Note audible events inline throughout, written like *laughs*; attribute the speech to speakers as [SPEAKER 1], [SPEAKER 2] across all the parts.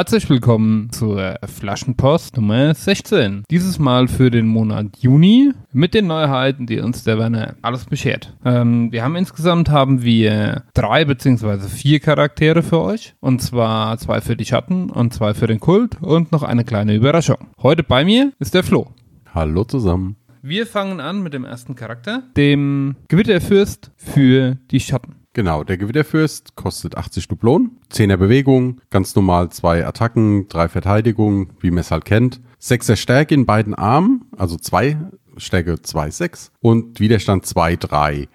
[SPEAKER 1] Herzlich willkommen zur Flaschenpost Nummer 16. Dieses Mal für den Monat Juni mit den Neuheiten, die uns der Werner alles beschert. Ähm, wir haben insgesamt haben wir drei beziehungsweise vier Charaktere für euch. Und zwar zwei für die Schatten und zwei für den Kult und noch eine kleine Überraschung. Heute bei mir ist der Flo.
[SPEAKER 2] Hallo zusammen.
[SPEAKER 1] Wir fangen an mit dem ersten Charakter, dem Gewitterfürst für die Schatten.
[SPEAKER 2] Genau, der Gewitterfürst kostet 80 Dublonen, 10er Bewegung, ganz normal zwei Attacken, drei Verteidigung, wie man es halt kennt. 6er Stärke in beiden Armen, also zwei Stärke 2, 6 und Widerstand 2, 3.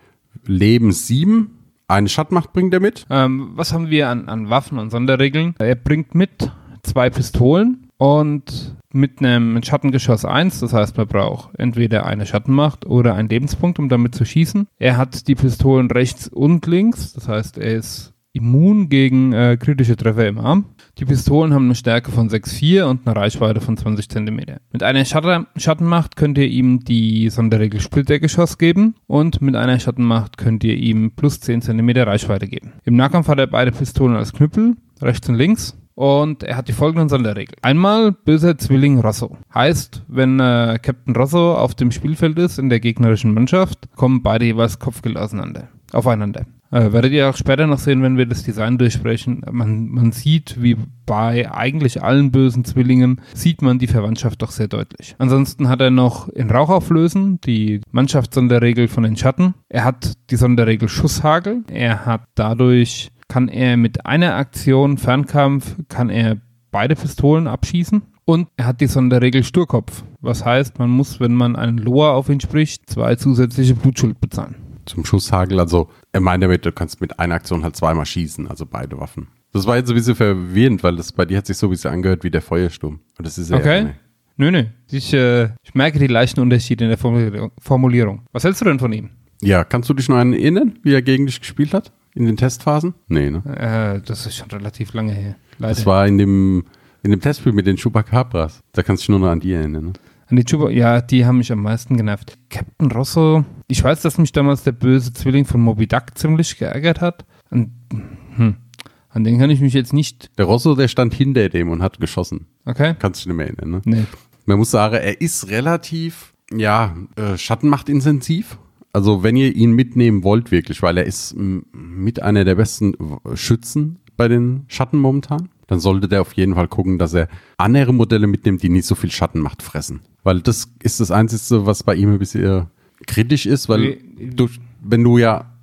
[SPEAKER 2] Leben 7, eine Schattmacht bringt er mit.
[SPEAKER 1] Ähm, was haben wir an, an Waffen und Sonderregeln? Er bringt mit zwei Pistolen, und mit einem Schattengeschoss 1, das heißt, man braucht entweder eine Schattenmacht oder einen Lebenspunkt, um damit zu schießen. Er hat die Pistolen rechts und links, das heißt, er ist immun gegen äh, kritische Treffer im Arm. Die Pistolen haben eine Stärke von 6,4 und eine Reichweite von 20 cm. Mit einer Schatten Schattenmacht könnt ihr ihm die Sonderregel Splittergeschoss geben und mit einer Schattenmacht könnt ihr ihm plus 10 cm Reichweite geben. Im Nahkampf hat er beide Pistolen als Knüppel, rechts und links. Und er hat die folgenden Sonderregeln. Einmal böser Zwilling Rosso. Heißt, wenn äh, Captain Rosso auf dem Spielfeld ist in der gegnerischen Mannschaft, kommen beide jeweils Kopfgeld auseinander, aufeinander. Äh, werdet ihr auch später noch sehen, wenn wir das Design durchsprechen. Man, man sieht, wie bei eigentlich allen bösen Zwillingen, sieht man die Verwandtschaft doch sehr deutlich. Ansonsten hat er noch in Rauch auflösen, die Mannschaftssonderregel von den Schatten. Er hat die Sonderregel Schusshagel. Er hat dadurch kann er mit einer Aktion Fernkampf, kann er beide Pistolen abschießen. Und er hat die Sonderregel Sturkopf. Was heißt, man muss, wenn man einen Loa auf ihn spricht, zwei zusätzliche Blutschuld bezahlen.
[SPEAKER 2] Zum Schusshagel, also er meint damit, du kannst mit einer Aktion halt zweimal schießen, also beide Waffen. Das war jetzt ein bisschen verwirrend, weil das bei dir hat sich so ein bisschen angehört wie der Feuersturm. Und das ist ja
[SPEAKER 1] okay. Nö, nö. Ich, äh, ich merke die leichten Unterschiede in der Formulierung. Was hältst du denn von ihm?
[SPEAKER 2] Ja, kannst du dich noch erinnern, wie er gegen dich gespielt hat? In den Testphasen? Nee, ne?
[SPEAKER 1] Äh, das ist schon relativ lange her.
[SPEAKER 2] Leider. Das war in dem, in dem Testspiel mit den Chupacabras. Da kannst du dich nur noch an die erinnern, ne?
[SPEAKER 1] An die Chupa, ja, die haben mich am meisten genervt. Captain Rosso, ich weiß, dass mich damals der böse Zwilling von Moby Duck ziemlich geärgert hat. Und, hm, an den kann ich mich jetzt nicht.
[SPEAKER 2] Der Rosso, der stand hinter dem und hat geschossen.
[SPEAKER 1] Okay.
[SPEAKER 2] Kannst du dich nicht mehr erinnern, ne?
[SPEAKER 1] Nee.
[SPEAKER 2] Man muss sagen, er ist relativ, ja, äh, Schattenmacht-intensiv. Also wenn ihr ihn mitnehmen wollt, wirklich, weil er ist mit einer der besten Schützen bei den Schatten momentan, dann sollte der auf jeden Fall gucken, dass er andere Modelle mitnimmt, die nicht so viel Schattenmacht fressen. Weil das ist das Einzige, was bei ihm ein bisschen kritisch ist, weil du, wenn du ja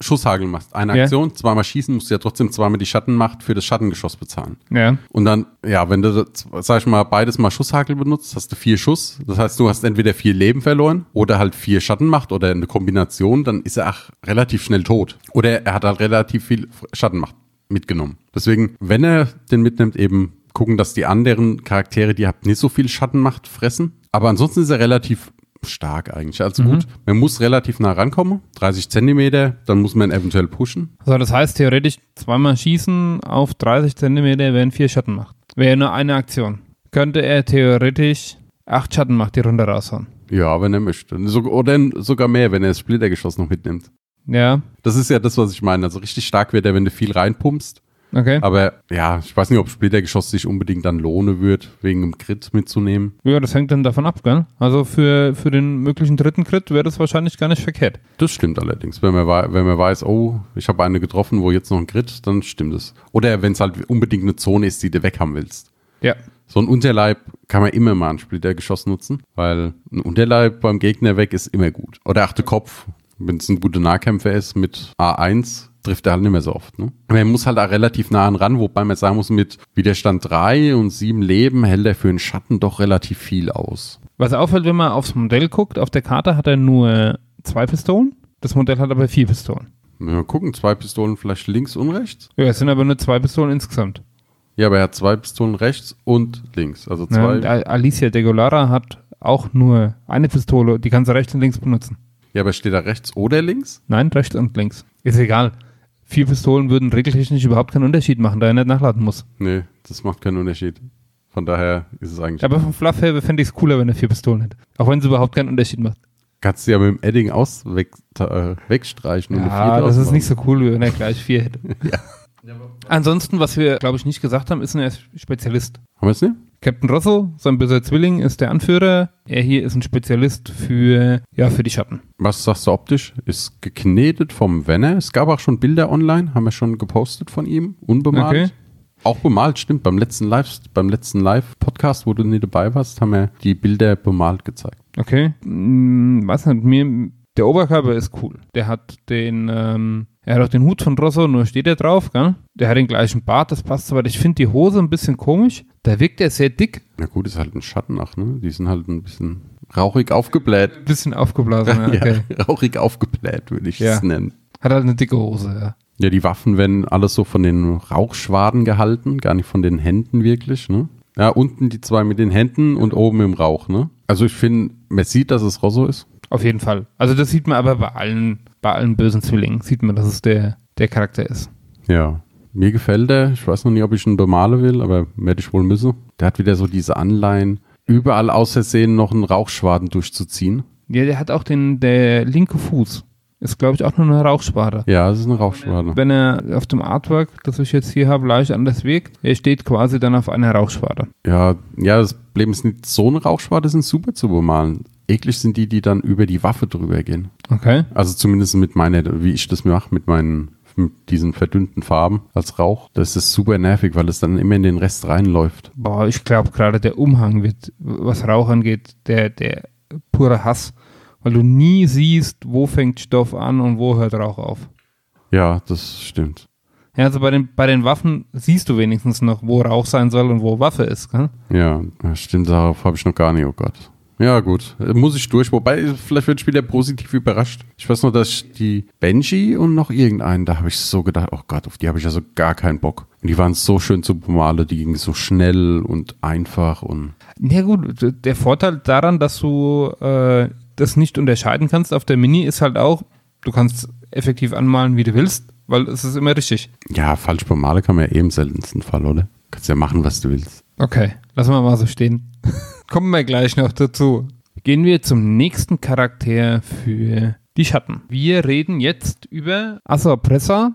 [SPEAKER 2] Schusshagel machst, eine ja. Aktion, zweimal schießen, musst du ja trotzdem zweimal die Schattenmacht für das Schattengeschoss bezahlen.
[SPEAKER 1] Ja.
[SPEAKER 2] Und dann, ja, wenn du, sag ich mal, beides mal Schusshagel benutzt, hast du vier Schuss. Das heißt, du hast entweder vier Leben verloren oder halt vier Schattenmacht oder eine Kombination, dann ist er auch relativ schnell tot. Oder er hat halt relativ viel Schattenmacht mitgenommen. Deswegen, wenn er den mitnimmt, eben gucken, dass die anderen Charaktere, die habt, nicht so viel Schattenmacht fressen. Aber ansonsten ist er relativ stark eigentlich. Also mhm. gut, man muss relativ nah rankommen, 30 Zentimeter, dann muss man eventuell pushen.
[SPEAKER 1] Also das heißt theoretisch zweimal schießen auf 30 Zentimeter, wenn vier Schatten macht. Wäre nur eine Aktion. Könnte er theoretisch acht Schatten macht, die runter raushauen.
[SPEAKER 2] Ja, wenn er möchte. Oder sogar mehr, wenn er das Splittergeschoss noch mitnimmt.
[SPEAKER 1] Ja.
[SPEAKER 2] Das ist ja das, was ich meine. Also richtig stark wird er, wenn du viel reinpumpst.
[SPEAKER 1] Okay.
[SPEAKER 2] Aber ja, ich weiß nicht, ob Splittergeschoss sich unbedingt dann lohnen wird, wegen dem Crit mitzunehmen.
[SPEAKER 1] Ja, das hängt dann davon ab, gell? Also für, für den möglichen dritten Crit wäre das wahrscheinlich gar nicht verkehrt.
[SPEAKER 2] Das stimmt allerdings. Wenn man, wenn man weiß, oh, ich habe eine getroffen, wo jetzt noch ein Crit, dann stimmt es. Oder wenn es halt unbedingt eine Zone ist, die du weg haben willst.
[SPEAKER 1] Ja.
[SPEAKER 2] So ein Unterleib kann man immer mal ein Splittergeschoss nutzen, weil ein Unterleib beim Gegner weg ist immer gut. Oder achte Kopf, wenn es ein guter Nahkämpfer ist mit A1, trifft er halt nicht mehr so oft. Ne? Man muss halt auch relativ nah ran, wobei man sagen muss, mit Widerstand 3 und 7 Leben hält er für einen Schatten doch relativ viel aus.
[SPEAKER 1] Was auffällt, wenn man aufs Modell guckt, auf der Karte hat er nur zwei Pistolen. Das Modell hat aber vier Pistolen.
[SPEAKER 2] Mal gucken, zwei Pistolen vielleicht links und rechts.
[SPEAKER 1] Ja, es sind aber nur zwei Pistolen insgesamt.
[SPEAKER 2] Ja, aber er hat zwei Pistolen rechts und links. Also
[SPEAKER 1] Ja,
[SPEAKER 2] zwei.
[SPEAKER 1] Al- Alicia de Golara hat auch nur eine Pistole, die kannst du rechts und links benutzen.
[SPEAKER 2] Ja, aber steht da rechts oder links?
[SPEAKER 1] Nein, rechts und links. Ist egal. Vier Pistolen würden regeltechnisch überhaupt keinen Unterschied machen, da er nicht nachladen muss.
[SPEAKER 2] Nee, das macht keinen Unterschied. Von daher ist es eigentlich.
[SPEAKER 1] Aber vom Fluff her fände ich es cooler, wenn er vier Pistolen hätte. Auch wenn es überhaupt keinen Unterschied macht.
[SPEAKER 2] Kannst du ja mit dem Edding aus weg, äh, wegstreichen. und
[SPEAKER 1] Ja,
[SPEAKER 2] vierte
[SPEAKER 1] das ist nicht so cool, wie wenn er gleich vier *laughs* hätte. Ansonsten, was wir, glaube ich, nicht gesagt haben, ist ein Spezialist.
[SPEAKER 2] Haben wir es nicht?
[SPEAKER 1] Captain Rosso, sein böser Zwilling, ist der Anführer. Er hier ist ein Spezialist für, ja, für die Schatten.
[SPEAKER 2] Was sagst du optisch? Ist geknetet vom Wenner. Es gab auch schon Bilder online, haben wir schon gepostet von ihm, unbemalt.
[SPEAKER 1] Okay.
[SPEAKER 2] Auch bemalt, stimmt. Beim letzten Live, beim letzten Live-Podcast, wo du nicht dabei warst, haben wir die Bilder bemalt gezeigt.
[SPEAKER 1] Okay. Hm, weiß nicht, mir, der Oberkörper ist cool. Der hat den, ähm, er hat auch den Hut von Rosso, nur steht er drauf, gell? Der hat den gleichen Bart, das passt aber. Ich finde die Hose ein bisschen komisch. Da wirkt er sehr dick,
[SPEAKER 2] Na gut, ist halt ein Schattenach, ne? Die sind halt ein bisschen rauchig aufgebläht.
[SPEAKER 1] ein bisschen aufgeblasen. Ja, *laughs* okay.
[SPEAKER 2] Ja, rauchig aufgebläht, würde ich
[SPEAKER 1] Ja.
[SPEAKER 2] es nennen.
[SPEAKER 1] Hat halt eine dicke Hose, ja.
[SPEAKER 2] Ja, die Waffen werden alles so von den Rauchschwaden gehalten, gar nicht von den Händen wirklich, ne? Ja, unten die zwei mit den Händen und oben im Rauch, ne? Also ich finde, man sieht, dass es Rosso ist.
[SPEAKER 1] Auf jeden Fall. Also das sieht man aber bei allen, bei allen bösen Zwillingen, sieht man, dass es der, der Charakter ist.
[SPEAKER 2] Ja. Mir gefällt er. Ich weiß noch nicht, ob ich ihn bemalen will, aber werde ich wohl müssen. Der hat wieder so diese Anleihen, überall aus Versehen noch einen Rauchschwaden durchzuziehen.
[SPEAKER 1] Ja, der hat auch den, der linke Fuß. Ist, glaube ich, auch nur eine Rauchspade.
[SPEAKER 2] Ja, das ist ein Rauchschwaden.
[SPEAKER 1] Wenn er auf dem Artwork, das ich jetzt hier habe, leicht anders wirkt, er steht quasi dann auf einer Rauchspade.
[SPEAKER 2] Ja, ja, das Problem ist nicht, so eine Rauchschwade sind super zu bemalen. Eklig sind die, die dann über die Waffe drüber gehen.
[SPEAKER 1] Okay.
[SPEAKER 2] Also zumindest mit meiner, wie ich das mache, mit meinen mit diesen verdünnten Farben als Rauch. Das ist super nervig, weil es dann immer in den Rest reinläuft.
[SPEAKER 1] Boah, ich glaube gerade der Umhang wird, was Rauch angeht, der, der pure Hass. Weil du nie siehst, wo fängt Stoff an und wo hört Rauch auf.
[SPEAKER 2] Ja, das stimmt.
[SPEAKER 1] Ja, also bei den, bei den Waffen siehst du wenigstens noch, wo Rauch sein soll und wo Waffe ist. Gell?
[SPEAKER 2] Ja, stimmt, darauf habe ich noch gar nicht, oh Gott. Ja, gut. Muss ich durch. Wobei, vielleicht wird ich wieder positiv überrascht. Ich weiß noch, dass die Benji und noch irgendeinen, da habe ich so gedacht, oh Gott, auf die habe ich also gar keinen Bock. Und die waren so schön zu bemalen, die gingen so schnell und einfach und
[SPEAKER 1] Ja gut, der Vorteil daran, dass du äh, das nicht unterscheiden kannst auf der Mini, ist halt auch, du kannst effektiv anmalen, wie du willst, weil es ist immer richtig.
[SPEAKER 2] ja, falsch bemalen kann man ja eh im seltensten Fall, oder? Kannst ja machen, was du willst.
[SPEAKER 1] Okay, lassen wir mal so stehen. *laughs* Kommen wir gleich noch dazu. Gehen wir zum nächsten Charakter für die Schatten. Wir reden jetzt über Assapressa.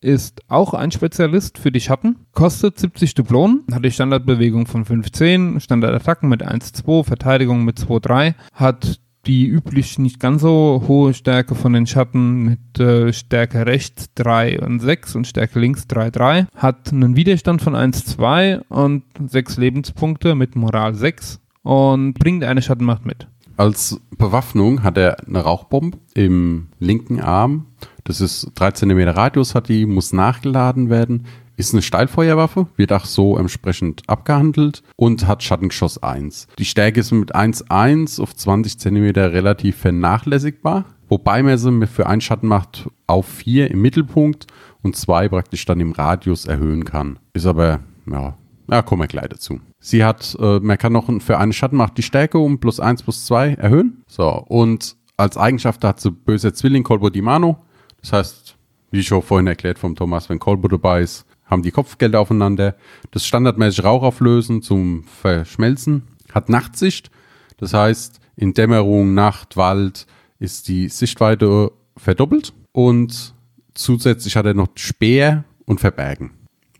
[SPEAKER 1] Ist auch ein Spezialist für die Schatten. Kostet 70 Dublonen. Hat die Standardbewegung von 15, Standardattacken mit 1,2, Verteidigung mit 2,3. Hat die üblich nicht ganz so hohe Stärke von den Schatten mit äh, Stärke rechts 3 und 6 und Stärke links 3, 3. Hat einen Widerstand von 1, 2 und 6 Lebenspunkte mit Moral 6 und bringt eine Schattenmacht mit.
[SPEAKER 2] Als Bewaffnung hat er eine Rauchbombe im linken Arm. Das ist 3 cm Radius, hat die, muss nachgeladen werden. Ist eine Steilfeuerwaffe, wird auch so entsprechend abgehandelt und hat Schattengeschoss 1. Die Stärke ist mit 1,1 auf 20 cm relativ vernachlässigbar, wobei man sie für einen Schattenmacht auf 4 im Mittelpunkt und 2 praktisch dann im Radius erhöhen kann. Ist aber, ja, ja, kommen wir gleich dazu. Sie hat, äh, man kann noch für eine Schattenmacht die Stärke um plus 1 plus 2 erhöhen. So, und als Eigenschaft hat sie böser Zwilling Colbo di Mano. Das heißt, wie schon vorhin erklärt vom Thomas, wenn Colbo dabei ist, haben die Kopfgelder aufeinander. Das standardmäßig Rauch auflösen zum Verschmelzen. Hat Nachtsicht. Das heißt, in Dämmerung, Nacht, Wald ist die Sichtweite verdoppelt. Und zusätzlich hat er noch Speer und Verbergen.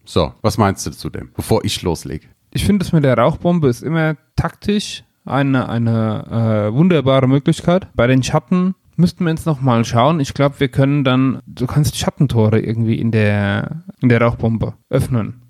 [SPEAKER 2] So, was meinst du zu dem, bevor ich loslege?
[SPEAKER 1] Ich finde es mit der Rauchbombe ist immer taktisch eine, eine äh, wunderbare Möglichkeit. Bei den Schatten müssten wir jetzt nochmal schauen. Ich glaube, wir können dann, du kannst Schattentore irgendwie in der, in der Rauchbombe öffnen.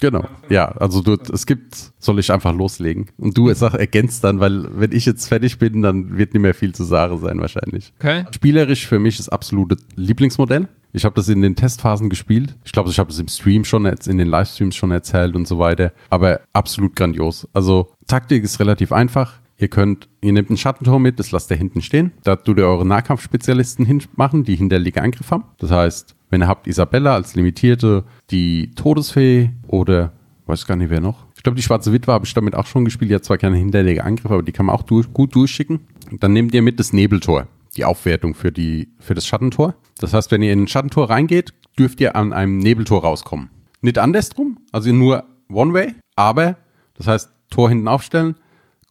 [SPEAKER 2] Genau. Ja, also du, es gibt, soll ich einfach loslegen? Und du sag, ergänzt dann, weil wenn ich jetzt fertig bin, dann wird nicht mehr viel zu sagen sein wahrscheinlich.
[SPEAKER 1] Okay.
[SPEAKER 2] Spielerisch für mich das absolute Lieblingsmodell. Ich habe das in den Testphasen gespielt. Ich glaube, ich habe es im Stream schon, jetzt in den Livestreams schon erzählt und so weiter. Aber absolut grandios. Also Taktik ist relativ einfach. Ihr könnt, ihr nehmt ein Schattentor mit, das lasst ihr hinten stehen. Da tut ihr eure Nahkampfspezialisten hinmachen, die Hinterliege-Angriff haben. Das heißt, wenn ihr habt Isabella als Limitierte, die Todesfee oder, weiß gar nicht wer noch. Ich glaube, die Schwarze Witwe habe ich damit auch schon gespielt. Die hat zwar keine Hinterliege-Angriff, aber die kann man auch durch, gut durchschicken. Dann nehmt ihr mit das Nebeltor, die Aufwertung für, die, für das Schattentor. Das heißt, wenn ihr in ein Schattentor reingeht, dürft ihr an einem Nebeltor rauskommen. Nicht andersrum, also nur One-Way, aber, das heißt, Tor hinten aufstellen.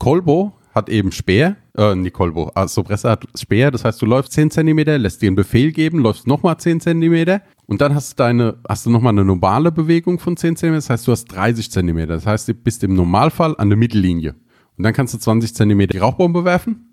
[SPEAKER 2] Kolbo hat eben Speer, äh, nicht Kolbo, also Presse hat Speer, das heißt, du läufst 10 cm, lässt dir einen Befehl geben, läufst nochmal 10 cm und dann hast du deine, hast du nochmal eine normale Bewegung von 10 cm, das heißt, du hast 30 cm, das heißt, du bist im Normalfall an der Mittellinie. Und dann kannst du 20 cm die Rauchbombe werfen.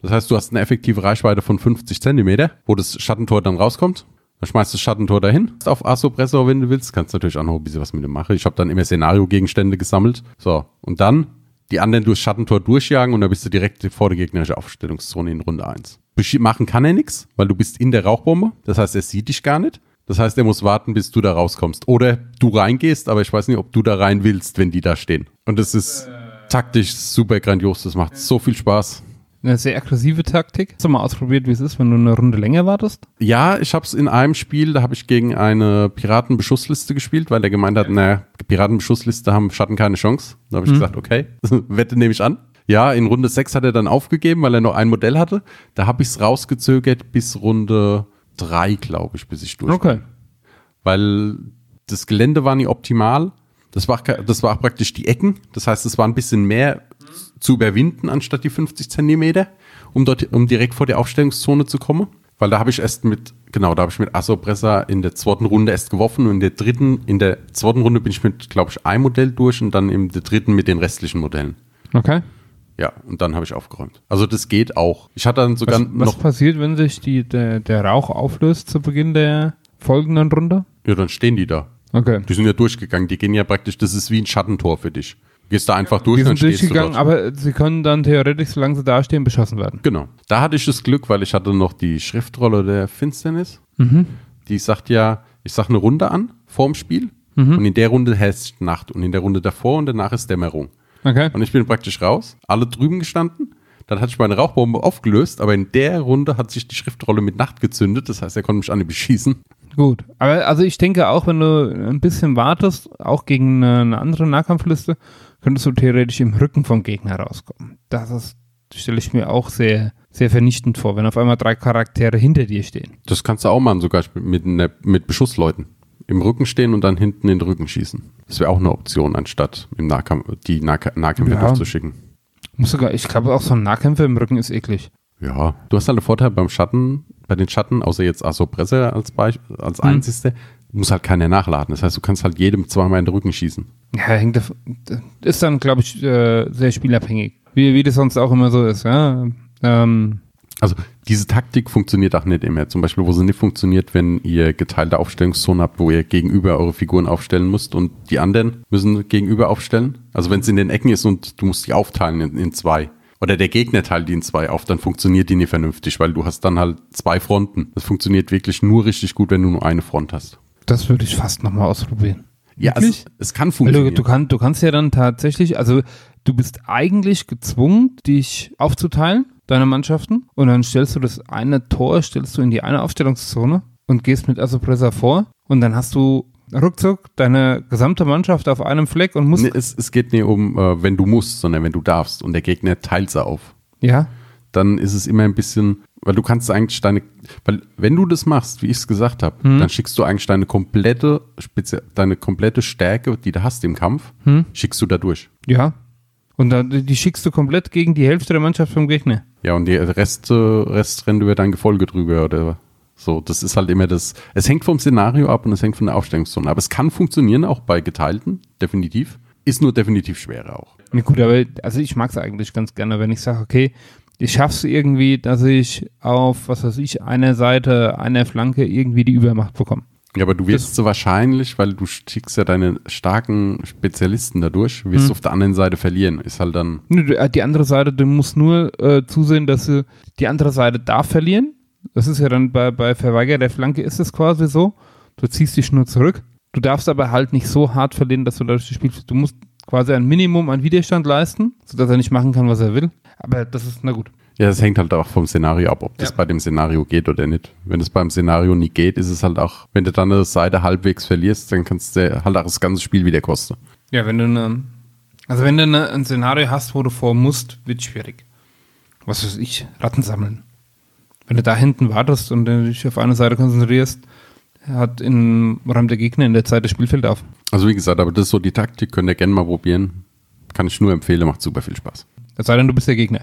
[SPEAKER 2] Das heißt, du hast eine effektive Reichweite von 50 cm, wo das Schattentor dann rauskommt. Dann schmeißt du das Schattentor dahin. Auf Assopressor, wenn du willst. Kannst natürlich auch noch ein bisschen was mit dem machen. Ich habe dann immer Szenario-Gegenstände gesammelt. So, und dann die anderen durchs Schattentor durchjagen und dann bist du direkt vor der gegnerischen Aufstellungszone in Runde 1. Machen kann er nichts, weil du bist in der Rauchbombe. Das heißt, er sieht dich gar nicht. Das heißt, er muss warten, bis du da rauskommst. Oder du reingehst, aber ich weiß nicht, ob du da rein willst, wenn die da stehen. Und das ist taktisch super grandios. Das macht so viel Spaß.
[SPEAKER 1] Eine sehr aggressive Taktik. Hast du mal ausprobiert, wie es ist, wenn du eine Runde länger wartest?
[SPEAKER 2] Ja, ich habe es in einem Spiel, da habe ich gegen eine Piratenbeschussliste gespielt, weil der gemeint hat, naja, Piratenbeschussliste haben Schatten keine Chance. Da habe ich
[SPEAKER 1] Hm.
[SPEAKER 2] gesagt, okay, *laughs* Wette nehme ich an. Ja, in Runde 6 hat er dann aufgegeben, weil er noch ein Modell hatte. Da habe ich es rausgezögert bis Runde 3, glaube ich, bis ich durch.
[SPEAKER 1] Okay.
[SPEAKER 2] Weil das Gelände war nie optimal. Das war, das war praktisch die Ecken. Das heißt, es war ein bisschen mehr zu überwinden, anstatt die 50 Zentimeter, um dort, um direkt vor die Aufstellungszone zu kommen. Weil da habe ich erst mit, genau, da habe ich mit Assopressa in der zweiten Runde erst geworfen und in der dritten, in der zweiten Runde bin ich mit, glaube ich, einem Modell durch und dann in der dritten mit den restlichen Modellen.
[SPEAKER 1] Okay.
[SPEAKER 2] Ja, und dann habe ich aufgeräumt. Also das geht auch. Ich hatte dann sogar
[SPEAKER 1] Was, was
[SPEAKER 2] noch,
[SPEAKER 1] passiert, wenn sich die, der, der Rauch auflöst zu Beginn der folgenden Runde?
[SPEAKER 2] ja, dann stehen die da.
[SPEAKER 1] Okay.
[SPEAKER 2] Die sind ja durchgegangen. Die gehen ja praktisch, das ist wie ein Schattentor für dich. Gehst da einfach durch
[SPEAKER 1] Die sind durchgegangen, aber sie können dann theoretisch, solange sie dastehen, beschossen werden.
[SPEAKER 2] Genau. Da hatte ich das Glück, weil ich hatte noch die Schriftrolle der Finsternis.
[SPEAKER 1] Mhm.
[SPEAKER 2] Die sagt ja, ich sag eine Runde an vorm Spiel
[SPEAKER 1] Mhm.
[SPEAKER 2] und in der Runde herrscht Nacht und in der Runde davor und danach ist Dämmerung.
[SPEAKER 1] Okay.
[SPEAKER 2] Und ich bin praktisch raus, alle drüben gestanden. Dann hatte ich meine Rauchbombe aufgelöst, aber in der Runde hat sich die Schriftrolle mit Nacht gezündet. Das heißt, er konnte mich an die beschießen.
[SPEAKER 1] Gut. Aber also ich denke auch, wenn du ein bisschen wartest, auch gegen eine andere Nahkampfliste, könntest du theoretisch im Rücken vom Gegner rauskommen. Das ist, stelle ich mir auch sehr, sehr vernichtend vor, wenn auf einmal drei Charaktere hinter dir stehen.
[SPEAKER 2] Das kannst du auch machen, sogar mit, mit Beschussleuten. Im Rücken stehen und dann hinten in den Rücken schießen. Das wäre auch eine Option, anstatt im Nahkampf, die Nahka Nahkämpfer
[SPEAKER 1] Ja.
[SPEAKER 2] durchzuschicken.
[SPEAKER 1] Muss sogar, ich glaube auch so ein Nahkämpfer im Rücken ist eklig.
[SPEAKER 2] Ja, du hast halt einen Vorteil beim Schatten, bei den Schatten, außer jetzt Assopresse als, Beich- als einzigste, muss halt keiner nachladen. Das heißt, du kannst halt jedem zweimal in den Rücken schießen.
[SPEAKER 1] Ja, hängt dav- ist dann, glaube ich, äh, sehr spielabhängig. Wie, wie das sonst auch immer so ist, ja. Ähm,
[SPEAKER 2] Also diese Taktik funktioniert auch nicht immer. Zum Beispiel, wo sie nicht funktioniert, wenn ihr geteilte Aufstellungszone habt, wo ihr gegenüber eure Figuren aufstellen müsst und die anderen müssen gegenüber aufstellen. Also wenn es in den Ecken ist und du musst die aufteilen in, in zwei. Oder der Gegner teilt die in zwei auf, dann funktioniert die nicht vernünftig, weil du hast dann halt zwei Fronten. Das funktioniert wirklich nur richtig gut, wenn du nur eine Front hast.
[SPEAKER 1] Das würde ich fast nochmal ausprobieren.
[SPEAKER 2] Ja,
[SPEAKER 1] Wirklich?
[SPEAKER 2] es, es kann funktionieren.
[SPEAKER 1] du, kann, du kannst ja dann tatsächlich, also du bist eigentlich gezwungen, dich aufzuteilen, deine Mannschaften, und dann stellst du das eine Tor, stellst du in die eine Aufstellungszone und gehst mit Assopressa vor und dann hast du ruckzuck deine gesamte Mannschaft auf einem Fleck und musst,
[SPEAKER 2] Nee, es, es geht nicht um, äh, wenn du musst, sondern wenn du darfst und der Gegner teilt sie auf.
[SPEAKER 1] ja,
[SPEAKER 2] Dann ist es immer ein bisschen, weil du kannst eigentlich deine, weil wenn du das machst, wie ich es gesagt habe,
[SPEAKER 1] Hm.
[SPEAKER 2] dann schickst du eigentlich deine komplette, deine komplette Stärke, die du hast im Kampf,
[SPEAKER 1] Hm.
[SPEAKER 2] schickst du da durch.
[SPEAKER 1] ja. Und dann, die schickst du komplett gegen die Hälfte der Mannschaft vom Gegner.
[SPEAKER 2] Ja, und der Rest, Rest rennt über dein Gefolge drüber oder so. Das ist halt immer das, es hängt vom Szenario ab und es hängt von der Aufstellungszone. Aber es kann funktionieren, auch bei geteilten, definitiv. Ist nur definitiv schwerer auch.
[SPEAKER 1] Ja, gut, aber also ich mag es eigentlich ganz gerne, wenn ich sage, okay, ich schaff's irgendwie, dass ich auf, was weiß ich, einer Seite, einer Flanke irgendwie die Übermacht bekomme.
[SPEAKER 2] Ja, aber du wirst so wahrscheinlich, weil du schickst ja deine starken Spezialisten dadurch,
[SPEAKER 1] Hm.
[SPEAKER 2] wirst du auf der anderen Seite verlieren. Ist halt dann,
[SPEAKER 1] äh, Die andere Seite, du musst nur äh, zusehen, dass sie die andere Seite darf verlieren. Das ist ja dann bei, bei Verweiger der Flanke ist es quasi so. Du ziehst dich nur zurück. Du darfst aber halt nicht so hart verlieren, dass du dadurch das Spiel. Du musst quasi ein Minimum an Widerstand leisten, sodass er nicht machen kann, was er will. Aber das ist, na gut.
[SPEAKER 2] Ja, das hängt halt auch vom Szenario ab, ob das
[SPEAKER 1] Ja.
[SPEAKER 2] bei dem Szenario geht oder nicht. Wenn es beim Szenario nie geht, ist es halt auch, wenn du dann eine Seite halbwegs verlierst, dann kannst du halt auch das ganze Spiel wieder kosten.
[SPEAKER 1] Ja, wenn du eine, also wenn du eine, ein Szenario hast, wo du vor musst, wird schwierig. Was weiß ich, Ratten sammeln. Wenn du da hinten wartest und dich auf eine Seite konzentrierst, hat in, räumt der Gegner in der Zeit das Spielfeld auf.
[SPEAKER 2] Also wie gesagt, aber das ist so die Taktik, könnt ihr gerne mal probieren. Kann ich nur empfehlen, macht super viel Spaß.
[SPEAKER 1] Es sei denn, du bist der Gegner.